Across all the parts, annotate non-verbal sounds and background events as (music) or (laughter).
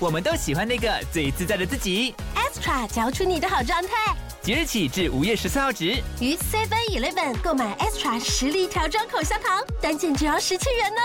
我们都喜欢那个最自在的自己。Extra 嚼出你的好状态。即日起至五月十四号止，于 Seven Eleven 购买 Extra 实力调装口香糖，单件只要十七元哦。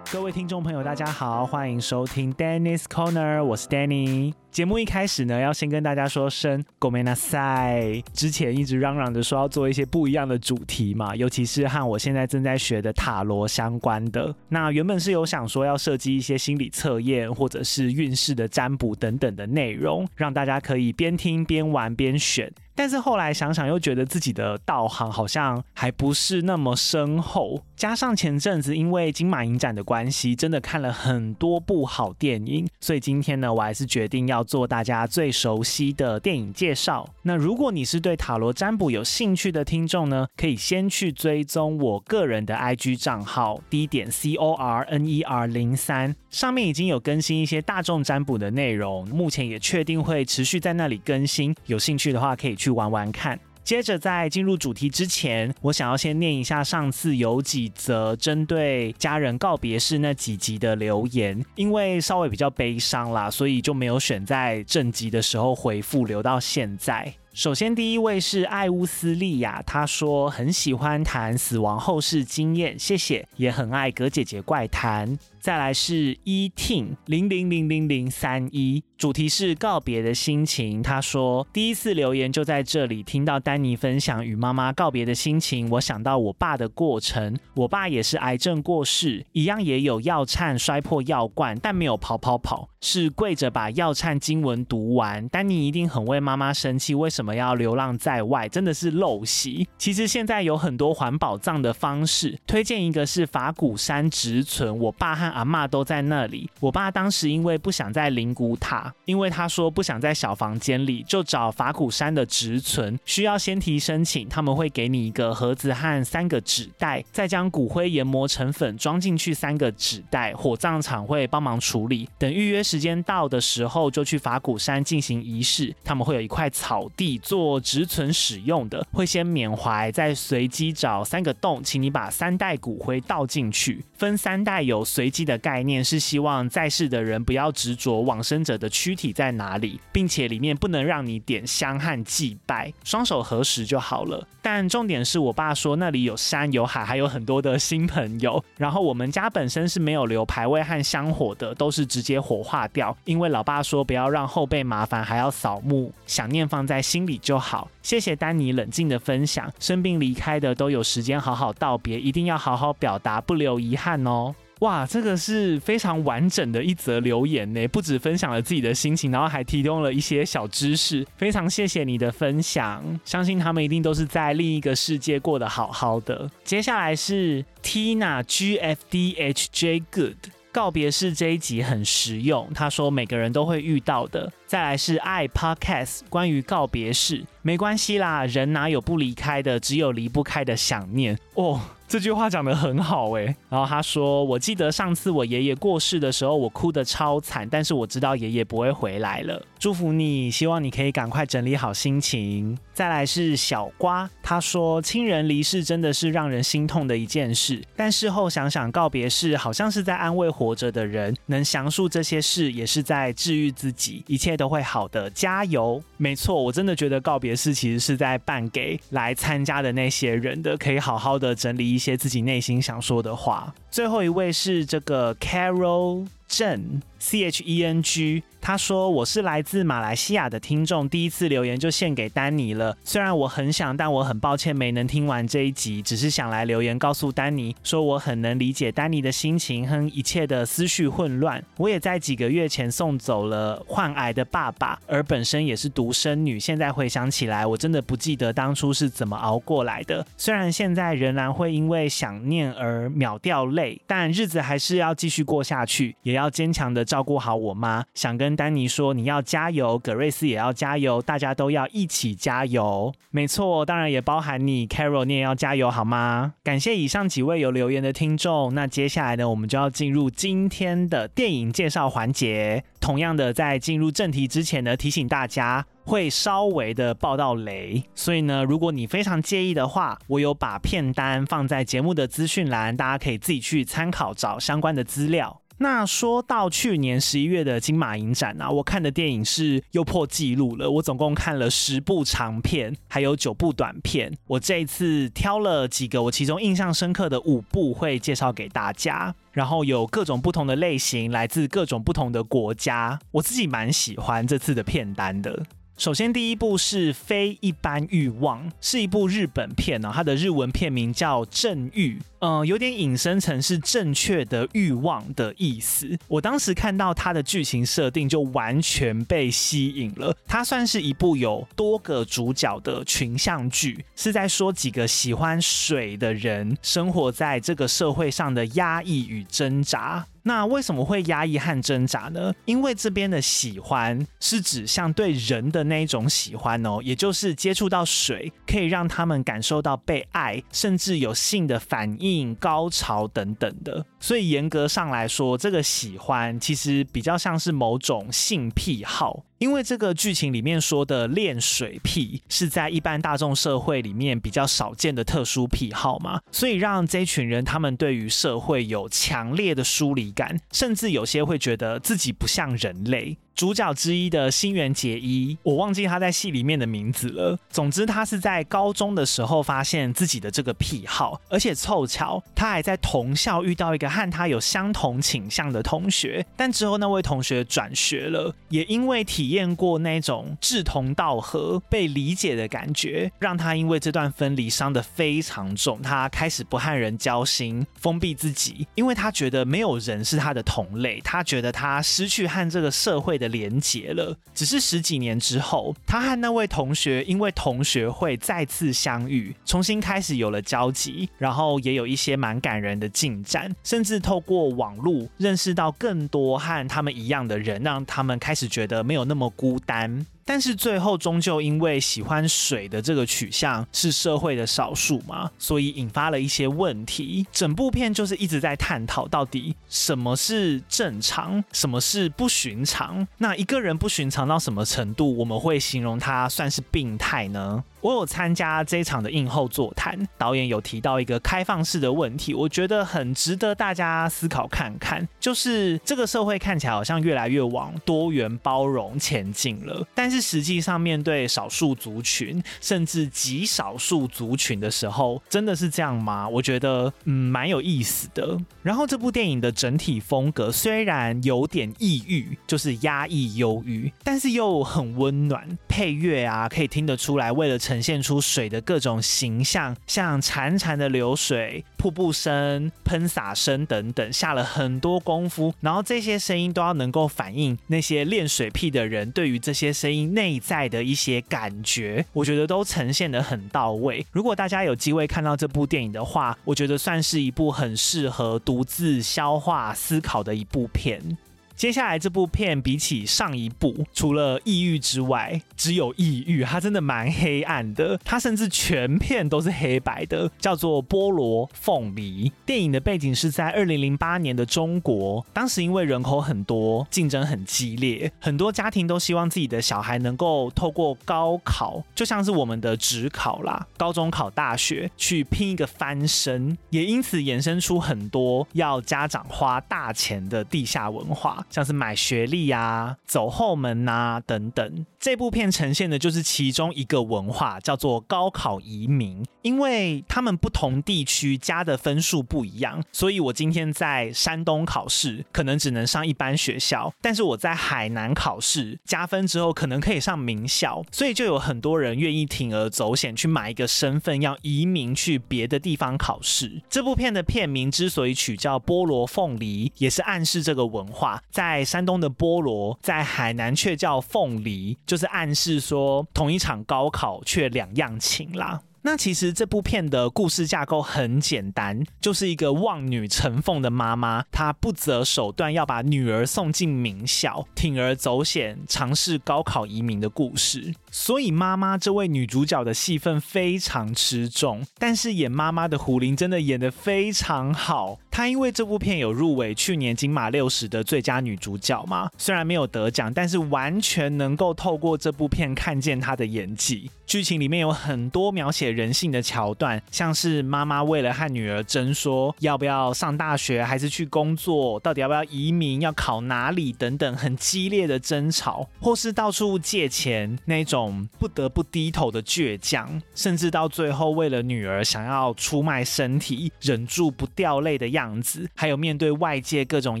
各位听众朋友，大家好，欢迎收听 Dennis Corner，我是 Danny。节目一开始呢，要先跟大家说声ごめんなさい。之前一直嚷嚷着说要做一些不一样的主题嘛，尤其是和我现在正在学的塔罗相关的。那原本是有想说要设计一些心理测验，或者是运势的占卜等等的内容，让大家可以边听边玩边选。但是后来想想，又觉得自己的道行好像还不是那么深厚，加上前阵子因为金马影展的关系，真的看了很多部好电影，所以今天呢，我还是决定要 做大家最熟悉的电影介绍。那如果你是对塔罗占卜有兴趣的听众呢，可以先去追踪我个人的 IG 账号 D 点 C O R N E R 零三，上面已经有更新一些大众占卜的内容，目前也确定会持续在那里更新，有兴趣的话可以去。去玩玩看。接着，在进入主题之前，我想要先念一下上次有几则针对家人告别式那几集的留言，因为稍微比较悲伤啦，所以就没有选在正集的时候回复，留到现在。首先，第一位是艾乌斯利亚，他说很喜欢谈死亡后事经验，谢谢，也很爱葛姐姐怪谈。再来是 E t i n 零零零零零三一，主题是告别的心情。他说第一次留言就在这里，听到丹尼分享与妈妈告别的心情，我想到我爸的过程。我爸也是癌症过世，一样也有药颤摔破药罐，但没有跑跑跑，是跪着把药颤经文读完。丹尼一定很为妈妈生气，为什么我们要流浪在外？真的是陋习。其实现在有很多环保葬的方式，推荐一个是法鼓山植存。我爸和阿嬷都在那里。我爸当时因为不想在灵骨塔，因为他说不想在小房间里，就找法鼓山的植存，需要先提申请，他们会给你一个盒子和三个纸袋，再将骨灰研磨成粉装进去三个纸袋，火葬场会帮忙处理。等预约时间到的时候，就去法鼓山进行仪式。他们会有一块草地做植存使用的，会先缅怀，再随机找三个洞，请你把三袋骨灰倒进去，分三袋有随机。的概念是希望在世的人不要执着往生者的躯体在哪里，并且里面不能让你点香和祭拜，双手合十就好了。但重点是我爸说那里有山有海，还有很多的新朋友。然后我们家本身是没有留牌位和香火的，都是直接火化掉，因为老爸说不要让后辈麻烦，还要扫墓，想念放在心比就好。谢谢丹尼冷静的分享，生病离开的都有时间好好道别，一定要好好表达，不留遗憾哦。哇，这个是非常完整的一则留言呢，不止分享了自己的心情，然后还提供了一些小知识，非常谢谢你的分享，相信他们一定都是在另一个世界过得好好的。接下来是 Tina GFDHJ Good，告别式这一集很实用，他说每个人都会遇到的。再来是爱 Podcast，关于告别式，没关系啦，人哪有不离开的，只有离不开的想念哦。这句话讲得很好诶，然后他说：“我记得上次我爷爷过世的时候，我哭得超惨，但是我知道爷爷不会回来了。祝福你，希望你可以赶快整理好心情。”再来是小瓜，他说：“亲人离世真的是让人心痛的一件事，但事后想想，告别式好像是在安慰活着的人，能详述这些事，也是在治愈自己，一切都会好的，加油！没错，我真的觉得告别式其实是在办给来参加的那些人的，可以好好的整理一些自己内心想说的话。最后一位是这个 Carol 郑 C H E N G。他说：“我是来自马来西亚的听众，第一次留言就献给丹尼了。虽然我很想，但我很抱歉没能听完这一集，只是想来留言告诉丹尼，说我很能理解丹尼的心情和一切的思绪混乱。我也在几个月前送走了患癌的爸爸，而本身也是独生女。现在回想起来，我真的不记得当初是怎么熬过来的。虽然现在仍然会因为想念而秒掉泪，但日子还是要继续过下去，也要坚强的照顾好我妈。想跟丹尼说，你要加油，葛瑞斯也要加油，大家都要一起加油。没错，当然也包含你，Carol，你也要加油好吗？感谢以上几位有留言的听众。那接下来呢，我们就要进入今天的电影介绍环节。同样的，在进入正题之前呢，提醒大家会稍微的爆到雷，所以呢，如果你非常介意的话，我有把片单放在节目的资讯栏，大家可以自己去参考找相关的资料。那说到去年十一月的金马影展啊，我看的电影是又破纪录了。我总共看了十部长片，还有九部短片。我这一次挑了几个我其中印象深刻的五部，会介绍给大家。然后有各种不同的类型，来自各种不同的国家。我自己蛮喜欢这次的片单的。首先，第一部是《非一般欲望》，是一部日本片呢、它的日文片名叫《正欲》，嗯，有点引申成是正确的欲望的意思。我当时看到它的剧情设定，就完全被吸引了。它算是一部有多个主角的群像剧，是在说几个喜欢水的人生活在这个社会上的压抑与挣扎。那为什么会压抑和挣扎呢？因为这边的喜欢是指向对人的那一种喜欢哦，也就是接触到水可以让他们感受到被爱，甚至有性的反应、高潮等等的。所以严格上来说，这个喜欢其实比较像是某种性癖好。因为这个剧情里面说的恋水癖是在一般大众社会里面比较少见的特殊癖好嘛，所以让这群人他们对于社会有强烈的疏离感，甚至有些会觉得自己不像人类。主角之一的新垣结衣，我忘记他在戏里面的名字了。总之，他是在高中的时候发现自己的这个癖好，而且凑巧他还在同校遇到一个和他有相同倾向的同学。但之后那位同学转学了，也因为体验过那种志同道合、被理解的感觉，让他因为这段分离伤得非常重。他开始不和人交心，封闭自己，因为他觉得没有人是他的同类，他觉得他失去和这个社会的连结了，只是十几年之后，他和那位同学因为同学会再次相遇，重新开始有了交集，然后也有一些蛮感人的进展，甚至透过网络认识到更多和他们一样的人，让他们开始觉得没有那么孤单。但是最后终究因为喜欢水的这个取向是社会的少数嘛，所以引发了一些问题。整部片就是一直在探讨到底什么是正常，什么是不寻常。那一个人不寻常到什么程度，我们会形容他算是病态呢？我有参加这一场的映后座谈，导演有提到一个开放式的问题，我觉得很值得大家思考看看。就是这个社会看起来好像越来越往多元包容前进了，但是实际上面对少数族群，甚至极少数族群的时候，真的是这样吗？我觉得嗯，蛮有意思的。然后这部电影的整体风格虽然有点抑郁，就是压抑忧郁，但是又很温暖。配乐啊，可以听得出来，为了呈现出水的各种形象，像潺潺的流水、瀑布声、喷洒声等等，下了很多功夫。然后这些声音都要能够反映那些练水癖的人对于这些声音内在的一些感觉，我觉得都呈现得很到位。如果大家有机会看到这部电影的话，我觉得算是一部很适合独自消化思考的一部片。接下来这部片比起上一部，除了抑郁之外，只有抑郁，它真的蛮黑暗的。它甚至全片都是黑白的，叫做《菠萝凤梨》。电影的背景是在二零零八年的中国，当时因为人口很多，竞争很激烈，很多家庭都希望自己的小孩能够透过高考，就像是我们的职考啦，高中考大学，去拼一个翻身，也因此衍生出很多要家长花大钱的地下文化。像是买学历啊、走后门呐、啊、等等。这部片呈现的就是其中一个文化，叫做高考移民。因为他们不同地区加的分数不一样，所以我今天在山东考试可能只能上一般学校，但是我在海南考试加分之后可能可以上名校，所以就有很多人愿意铤而走险去买一个身份，要移民去别的地方考试。这部片的片名之所以取叫《菠萝凤梨》，也是暗示这个文化，在山东的菠萝，在海南却叫凤梨，就是暗示说同一场高考却两样情啦。那其实这部片的故事架构很简单，就是一个望女成凤的妈妈，她不择手段要把女儿送进名校，铤而走险尝试高考移民的故事。所以妈妈这位女主角的戏份非常吃重，但是演妈妈的胡玲真的演得非常好。她因为这部片有入围去年金马六十的最佳女主角嘛，虽然没有得奖，但是完全能够透过这部片看见她的演技。剧情里面有很多描写人性的桥段，像是妈妈为了和女儿争说要不要上大学还是去工作，到底要不要移民，要考哪里等等，很激烈的争吵，或是到处借钱那种。不得不低头的倔强，甚至到最后为了女儿想要出卖身体，忍住不掉泪的样子，还有面对外界各种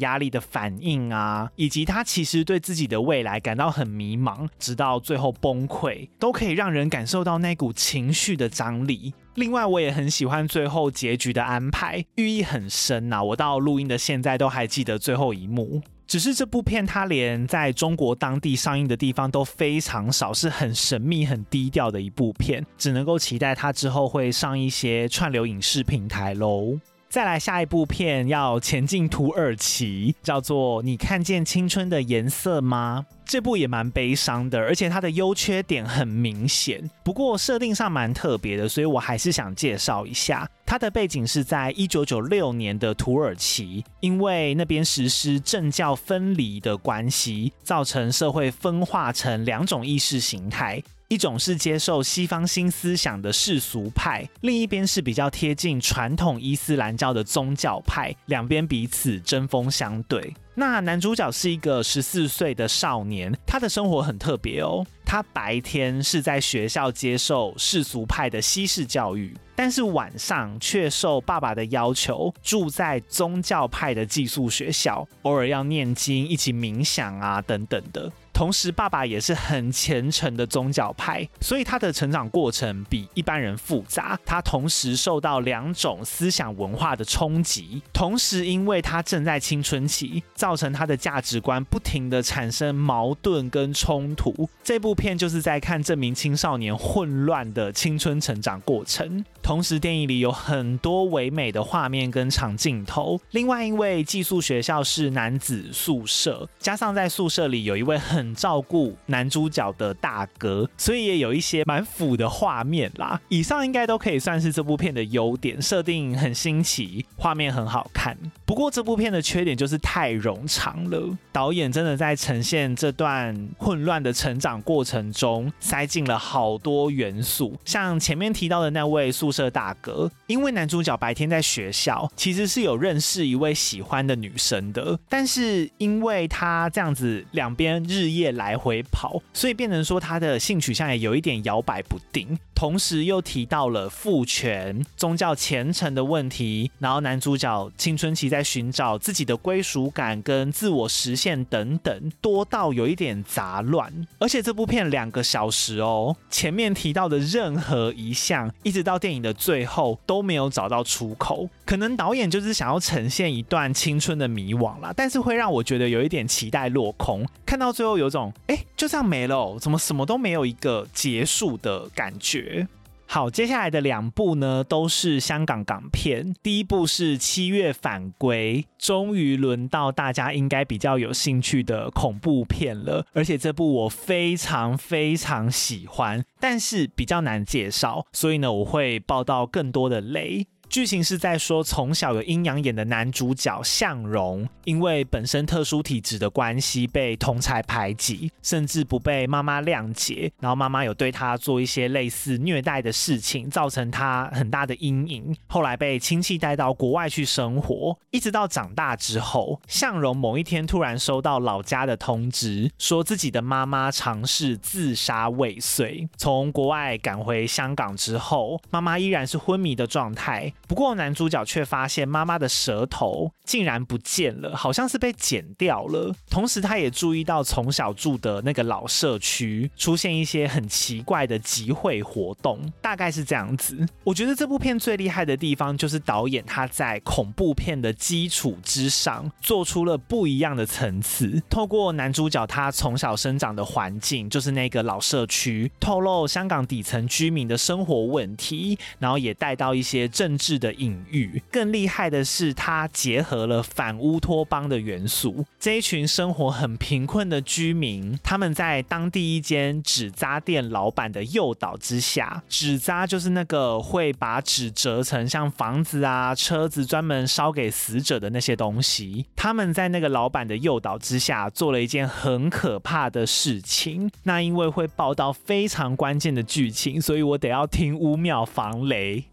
压力的反应啊，以及他其实对自己的未来感到很迷茫，直到最后崩溃，都可以让人感感受到那股情绪的张力。另外，我也很喜欢最后结局的安排，寓意很深呐、我到录音的现在都还记得最后一幕。只是这部片它连在中国当地上映的地方都非常少，是很神秘、很低调的一部片，只能够期待它之后会上一些串流影视平台喽。再来下一部片要前进土耳其，叫做《你看见青春的颜色吗》？这部也蛮悲伤的，而且它的优缺点很明显，不过设定上蛮特别的，所以我还是想介绍一下。它的背景是在一九九六年的土耳其，因为那边实施政教分离的关系，造成社会分化成两种意识形态。一种是接受西方新思想的世俗派，另一边是比较贴近传统伊斯兰教的宗教派，两边彼此针锋相对。那男主角是一个十四岁的少年，他的生活很特别哦。他白天是在学校接受世俗派的西式教育，但是晚上却受爸爸的要求住在宗教派的寄宿学校，偶尔要念经、一起冥想啊等等的。同时，爸爸也是很虔诚的宗教派，所以他的成长过程比一般人复杂。他同时受到两种思想文化的冲击，同时因为他正在青春期，造成他的价值观不停地产生矛盾跟冲突。这部片就是在看这名青少年混乱的青春成长过程。同时，电影里有很多唯美的画面跟长镜头。另外，因为寄宿学校是男子宿舍，加上在宿舍里有一位很照顾男主角的大哥，所以也有一些蛮腐的画面啦。以上应该都可以算是这部片的优点，设定很新奇，画面很好看。不过，这部片的缺点就是太冗长了。导演真的在呈现这段混乱的成长过程中，塞进了好多元素，像前面提到的那位宿舍大哥，因为男主角白天在学校其实是有认识一位喜欢的女生的，但是因为他这样子两边日夜来回跑，所以变成说他的性取向也有一点摇摆不定。同时又提到了父权、宗教虔诚的问题，然后男主角青春期在寻找自己的归属感跟自我实现等等，多到有一点杂乱。而且这部片两个小时哦，前面提到的任何一项，一直到电影的最后都没有找到出口。可能导演就是想要呈现一段青春的迷惘啦，但是会让我觉得有一点期待落空。看到最后有种哎，就这样没了，怎么什么都没有一个结束的感觉。好，接下来的两部呢，都是香港港片。第一部是《七月返归》，终于轮到大家应该比较有兴趣的恐怖片了。而且这部我非常非常喜欢，但是比较难介绍，所以呢，我会爆到更多的雷。剧情是在说，从小有阴阳眼的男主角向荣，因为本身特殊体质的关系，被同侪排挤，甚至不被妈妈谅解。然后妈妈有对他做一些类似虐待的事情，造成他很大的阴影。后来被亲戚带到国外去生活，一直到长大之后，向荣某一天突然收到老家的通知，说自己的妈妈尝试自杀未遂。从国外赶回香港之后，妈妈依然是昏迷的状态。不过男主角却发现妈妈的舌头竟然不见了，好像是被剪掉了。同时，他也注意到从小住的那个老社区出现一些很奇怪的集会活动，大概是这样子。我觉得这部片最厉害的地方就是导演他在恐怖片的基础之上做出了不一样的层次，透过男主角他从小生长的环境，就是那个老社区，透露香港底层居民的生活问题，然后也带到一些政治的隐喻。更厉害的是，它结合了反乌托邦的元素。这一群生活很贫困的居民，他们在当地一间纸扎店老板的诱导之下，纸扎就是那个会把纸折成像房子啊、车子，专门烧给死者的那些东西。他们在那个老板的诱导之下，做了一件很可怕的事情。那因为会报道非常关键的剧情，所以我得要听五秒防雷。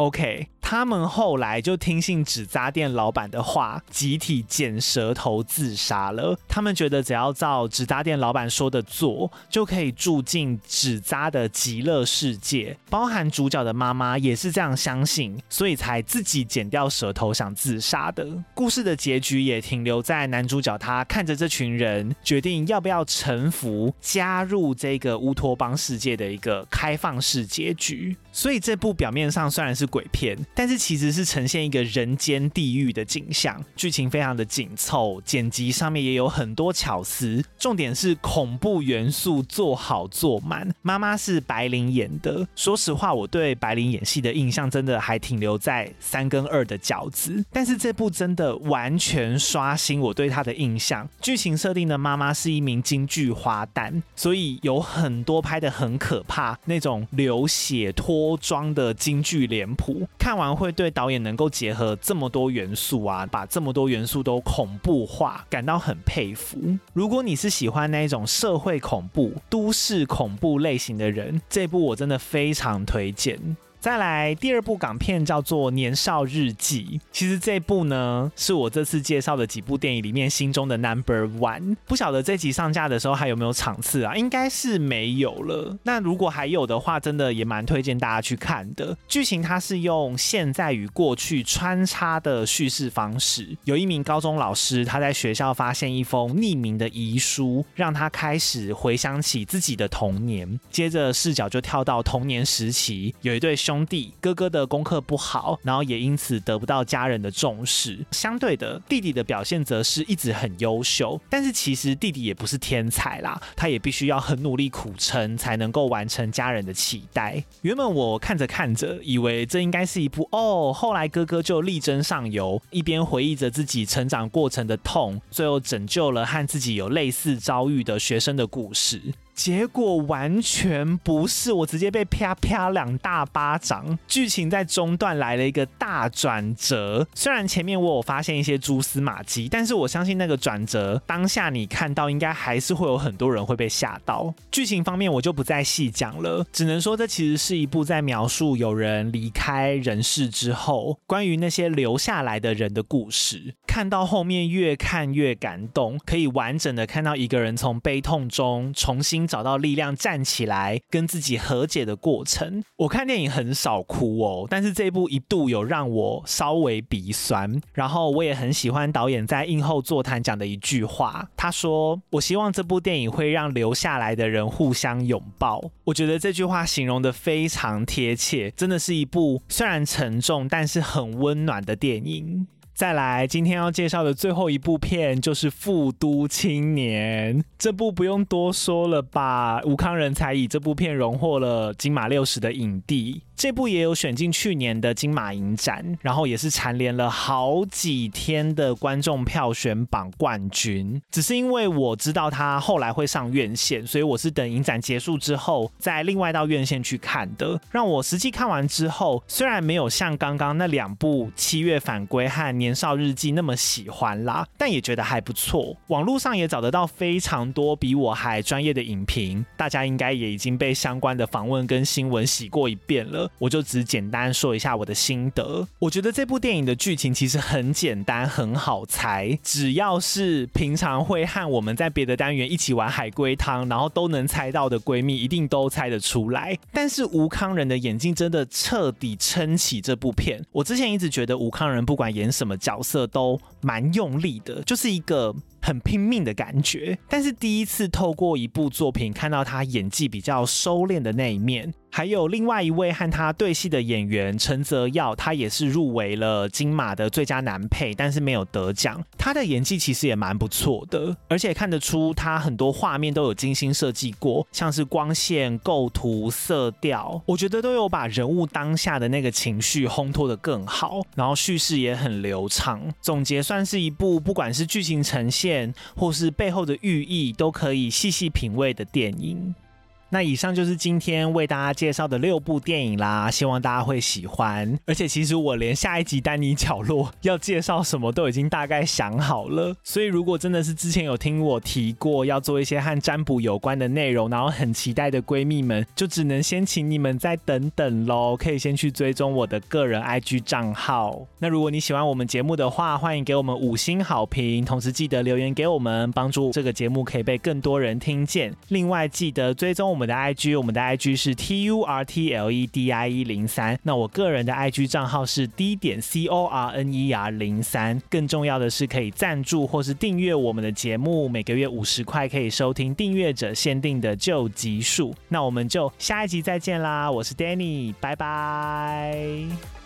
OK。他们后来就听信纸扎店老板的话，集体剪舌头自杀了。他们觉得只要照纸扎店老板说的做，就可以住进纸扎的极乐世界。包含主角的妈妈也是这样相信，所以才自己剪掉舌头想自杀的。故事的结局也停留在男主角他看着这群人，决定要不要臣服，加入这个乌托邦世界的一个开放式结局。所以这部表面上虽然是鬼片，但是其实是呈现一个人间地狱的景象，剧情非常的紧凑，剪辑上面也有很多巧思，重点是恐怖元素做好做满。妈妈是白灵演的，说实话，我对白灵演戏的印象真的还停留在三跟二的饺子，但是这部真的完全刷新我对她的印象。剧情设定的妈妈是一名京剧花旦，所以有很多拍得很可怕那种流血脱。妆的京剧脸谱，看完会对导演能够结合这么多元素啊，把这么多元素都恐怖化，感到很佩服。如果你是喜欢那一种社会恐怖、都市恐怖类型的人，这部我真的非常推荐。再来第二部港片叫做《年少日记》，其实这部呢是我这次介绍的几部电影里面心中的 number one。不晓得这集上架的时候还有没有场次啊？应该是没有了。那如果还有的话，真的也蛮推荐大家去看的。剧情它是用现在与过去穿插的叙事方式。有一名高中老师，他在学校发现一封匿名的遗书，让他开始回想起自己的童年。接着视角就跳到童年时期，有一对兄弟，哥哥的功课不好，然后也因此得不到家人的重视。相对的，弟弟的表现则是一直很优秀，但是其实弟弟也不是天才啦，他也必须要很努力苦撑，才能够完成家人的期待。原本我看着看着，以为这应该是一部哦，后来哥哥就力争上游，一边回忆着自己成长过程的痛，最后拯救了和自己有类似遭遇的学生的故事。结果完全不是，我直接被啪啪两大巴掌。剧情在中段来了一个大转折，虽然前面我有发现一些蛛丝马迹，但是我相信那个转折当下你看到，应该还是会有很多人会被吓到。剧情方面我就不再细讲了，只能说这其实是一部在描述有人离开人世之后，关于那些留下来的人的故事。看到后面越看越感动，可以完整的看到一个人从悲痛中重新。找到力量站起来，跟自己和解的过程。我看电影很少哭哦，但是这部一度有让我稍微鼻酸。然后我也很喜欢导演在映后座谈讲的一句话，他说：“我希望这部电影会让留下来的人互相拥抱。”我觉得这句话形容得非常贴切，真的是一部虽然沉重，但是很温暖的电影。再来，今天要介绍的最后一部片就是《富都青年》，这部不用多说了吧？吴康仁才以这部片荣获了金马六十的影帝。这部也有选进去年的金马影展，然后也是蝉联了好几天的观众票选榜冠军。只是因为我知道他后来会上院线，所以我是等影展结束之后再另外到院线去看的。让我实际看完之后，虽然没有像刚刚那两部《七月返归》和《年年少日记》那么喜欢啦，但也觉得还不错。网络上也找得到非常多比我还专业的影评，大家应该也已经被相关的访问跟新闻洗过一遍了。我就只简单说一下我的心得。我觉得这部电影的剧情其实很简单，很好猜。只要是平常会和我们在别的单元一起玩海龟汤，然后都能猜到的闺蜜，一定都猜得出来。但是吴康仁的眼睛真的彻底撑起这部片。我之前一直觉得吴康仁不管演什么角色都蛮用力的，就是一个。很拼命的感觉，但是第一次透过一部作品看到他演技比较收敛的那一面。还有另外一位和他对戏的演员陈泽耀，他也是入围了金马的最佳男配，但是没有得奖。他的演技其实也蛮不错的，而且看得出他很多画面都有精心设计过，像是光线、构图、色调，我觉得都有把人物当下的那个情绪烘托得更好，然后叙事也很流畅。总结算是一部不管是剧情呈现或是背后的寓意，都可以细细品味的电影。那以上就是今天为大家介绍的六部电影啦，希望大家会喜欢。而且其实我连下一集丹尼角落 (laughs) 要介绍什么都已经大概想好了，所以如果真的是之前有听我提过要做一些和占卜有关的内容，然后很期待的闺蜜们，就只能先请你们再等等喽。可以先去追踪我的个人 IG 账号。那如果你喜欢我们节目的话，欢迎给我们五星好评，同时记得留言给我们，帮助这个节目可以被更多人听见。另外记得追踪我们。我们的 IG，我们的 IG 是 T U R T L E D I E 零三。那我个人的 IG 账号是 D 点 C O R N E R 零三。更重要的是，可以赞助或是订阅我们的节目，每个月五十块可以收听订阅者限定的旧集数。那我们就下一集再见啦！我是 Danny，拜拜。